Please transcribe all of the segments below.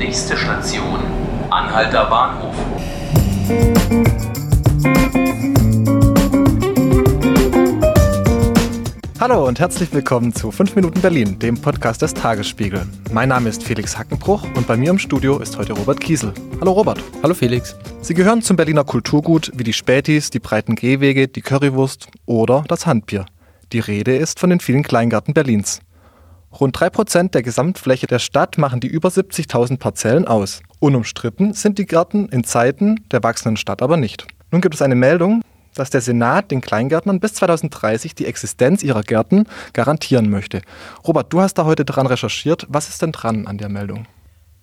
Nächste Station, Anhalter Bahnhof. Hallo und herzlich willkommen zu 5 Minuten Berlin, dem Podcast des Tagesspiegel. Mein Name ist Felix Hackenbruch und bei mir im Studio ist heute Robert Kiesel. Hallo Robert. Hallo Felix. Sie gehören zum Berliner Kulturgut wie die Spätis, die breiten Gehwege, die Currywurst oder das Handbier. Die Rede ist von den vielen Kleingärten Berlins. Rund 3% der Gesamtfläche der Stadt machen die über 70.000 Parzellen aus. Unumstritten sind die Gärten in Zeiten der wachsenden Stadt aber nicht. Nun gibt es eine Meldung, dass der Senat den Kleingärtnern bis 2030 die Existenz ihrer Gärten garantieren möchte. Robert, du hast da heute dran recherchiert. Was ist denn dran an der Meldung?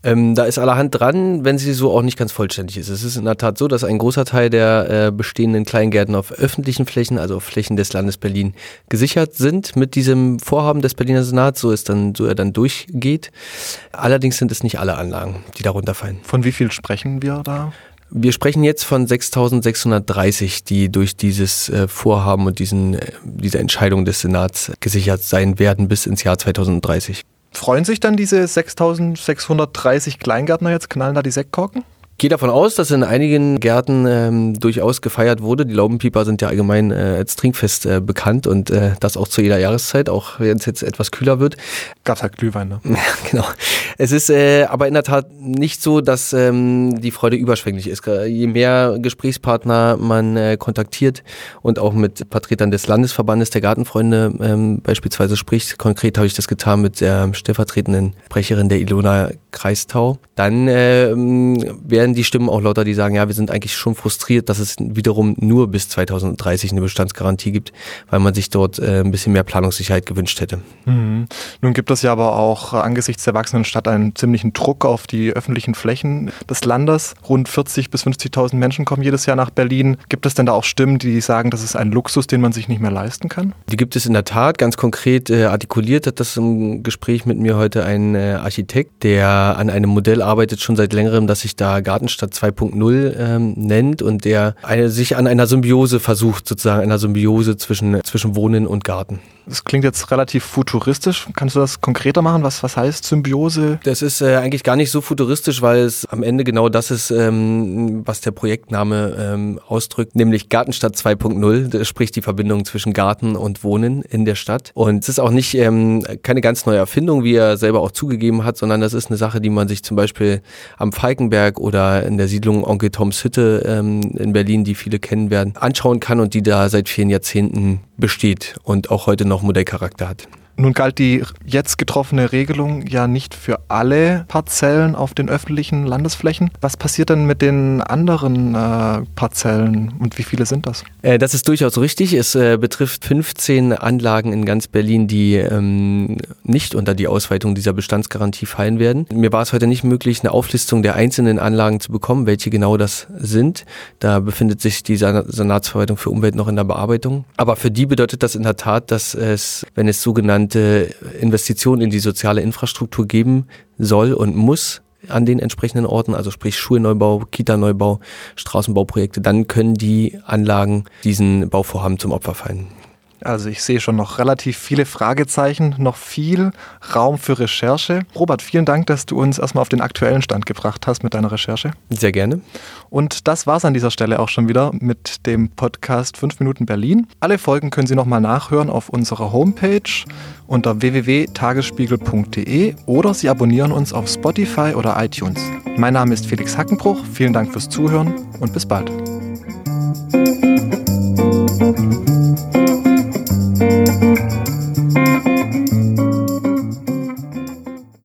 Ähm, da ist allerhand dran, wenn sie so auch nicht ganz vollständig ist. Es ist in der Tat so, dass ein großer Teil der äh, bestehenden Kleingärten auf öffentlichen Flächen, also auf Flächen des Landes Berlin, gesichert sind mit diesem Vorhaben des Berliner Senats, so, ist dann, so er dann durchgeht. Allerdings sind es nicht alle Anlagen, die darunter fallen. Von wie viel sprechen wir da? Wir sprechen jetzt von 6.630, die durch dieses äh, Vorhaben und diesen, äh, diese Entscheidung des Senats gesichert sein werden bis ins Jahr 2030. Freuen sich dann diese 6.630 Kleingärtner jetzt, knallen da die Sektkorken? Gehe davon aus, dass in einigen Gärten ähm, durchaus gefeiert wurde. Die Laubenpieper sind ja allgemein äh, als Trinkfest äh, bekannt und äh, das auch zu jeder Jahreszeit, auch wenn es jetzt etwas kühler wird. Gab's halt Glühwein, ne? Ja, genau. Es ist äh, aber in der Tat nicht so, dass ähm, die Freude überschwänglich ist. Je mehr Gesprächspartner man äh, kontaktiert und auch mit Vertretern des Landesverbandes der Gartenfreunde ähm, beispielsweise spricht, konkret habe ich das getan mit der stellvertretenden Sprecherin der Ilona Kreistau, dann ähm, werden die Stimmen auch lauter, die sagen, ja, wir sind eigentlich schon frustriert, dass es wiederum nur bis 2030 eine Bestandsgarantie gibt, weil man sich dort äh, ein bisschen mehr Planungssicherheit gewünscht hätte. Mhm. Nun gibt es ja aber auch angesichts der wachsenden Stadt einen ziemlichen Druck auf die öffentlichen Flächen des Landes. Rund 40.000 bis 50.000 Menschen kommen jedes Jahr nach Berlin. Gibt es denn da auch Stimmen, die sagen, das ist ein Luxus, den man sich nicht mehr leisten kann? Die gibt es in der Tat. Ganz konkret äh, artikuliert hat das im Gespräch mit mir heute ein äh, Architekt, der an einem Modell arbeitet schon seit längerem, dass sich da gar Gartenstadt 2.0 ähm, nennt und der eine, sich an einer Symbiose versucht, sozusagen einer Symbiose zwischen, zwischen Wohnen und Garten. Das klingt jetzt relativ futuristisch. Kannst du das konkreter machen? Was, was heißt Symbiose? Das ist äh, eigentlich gar nicht so futuristisch, weil es am Ende genau das ist, ähm, was der Projektname ähm, ausdrückt, nämlich Gartenstadt 2.0. Das spricht die Verbindung zwischen Garten und Wohnen in der Stadt. Und es ist auch nicht ähm, keine ganz neue Erfindung, wie er selber auch zugegeben hat, sondern das ist eine Sache, die man sich zum Beispiel am Falkenberg oder in der Siedlung Onkel Toms Hütte ähm, in Berlin, die viele kennen werden, anschauen kann und die da seit vielen Jahrzehnten besteht und auch heute noch Modellcharakter hat. Nun galt die jetzt getroffene Regelung ja nicht für alle Parzellen auf den öffentlichen Landesflächen. Was passiert denn mit den anderen äh, Parzellen und wie viele sind das? Äh, das ist durchaus richtig. Es äh, betrifft 15 Anlagen in ganz Berlin, die ähm, nicht unter die Ausweitung dieser Bestandsgarantie fallen werden. Mir war es heute nicht möglich, eine Auflistung der einzelnen Anlagen zu bekommen, welche genau das sind. Da befindet sich die Senatsverwaltung für Umwelt noch in der Bearbeitung. Aber für die bedeutet das in der Tat, dass es, wenn es sogenannte sogenannte Investitionen in die soziale Infrastruktur geben soll und muss an den entsprechenden Orten, also sprich Schulneubau, Kita-Neubau, Straßenbauprojekte, dann können die Anlagen diesen Bauvorhaben zum Opfer fallen. Also ich sehe schon noch relativ viele Fragezeichen, noch viel Raum für Recherche. Robert, vielen Dank, dass du uns erstmal auf den aktuellen Stand gebracht hast mit deiner Recherche. Sehr gerne. Und das war es an dieser Stelle auch schon wieder mit dem Podcast 5 Minuten Berlin. Alle Folgen können Sie nochmal nachhören auf unserer Homepage unter www.tagesspiegel.de oder Sie abonnieren uns auf Spotify oder iTunes. Mein Name ist Felix Hackenbruch. Vielen Dank fürs Zuhören und bis bald.